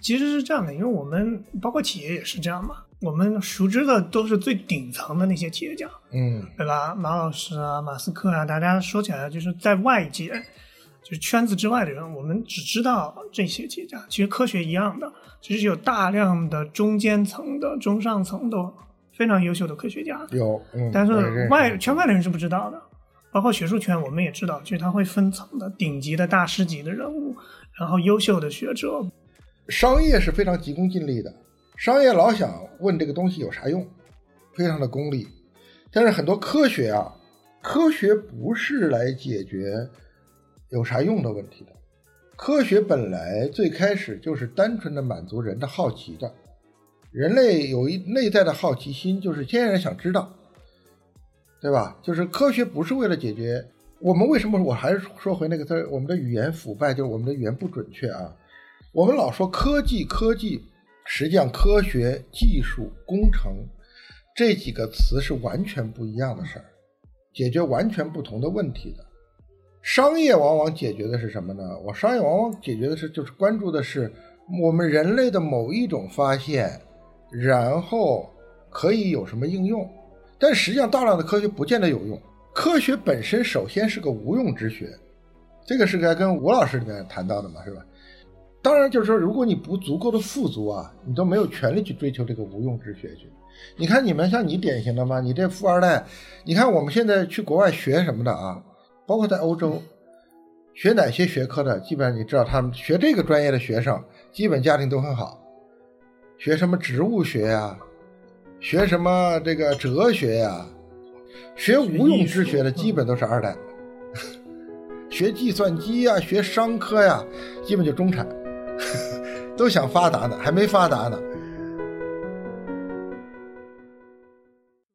其实是这样的，因为我们包括企业也是这样嘛，我们熟知的都是最顶层的那些企业家，嗯对吧？马老师啊，马斯克啊，大家说起来就是在外界，就是圈子之外的人，我们只知道这些企业家。其实科学一样的，其实有大量的中间层的、中上层的非常优秀的科学家，有，嗯，但是外圈外的人是不知道的。包括学术圈，我们也知道，就是它会分层的，顶级的大师级的人物，然后优秀的学者，商业是非常急功近利的，商业老想问这个东西有啥用，非常的功利。但是很多科学啊，科学不是来解决有啥用的问题的。科学本来最开始就是单纯的满足人的好奇的，人类有一内在的好奇心，就是天然想知道，对吧？就是科学不是为了解决我们为什么？我还是说回那个字，我们的语言腐败，就是我们的语言不准确啊。我们老说科技，科技，实际上科学、技术、工程这几个词是完全不一样的事儿，解决完全不同的问题的。商业往往解决的是什么呢？我商业往往解决的是，就是关注的是我们人类的某一种发现，然后可以有什么应用。但实际上，大量的科学不见得有用。科学本身首先是个无用之学，这个是该跟吴老师里面谈到的嘛，是吧？当然，就是说，如果你不足够的富足啊，你都没有权利去追求这个无用之学去。你看，你们像你典型的嘛？你这富二代，你看我们现在去国外学什么的啊？包括在欧洲学哪些学科的，基本上你知道，他们学这个专业的学生，基本家庭都很好。学什么植物学呀，学什么这个哲学呀，学无用之学的，基本都是二代。[LAUGHS] 学计算机呀，学商科呀，基本就中产，[LAUGHS] 都想发达呢，还没发达呢。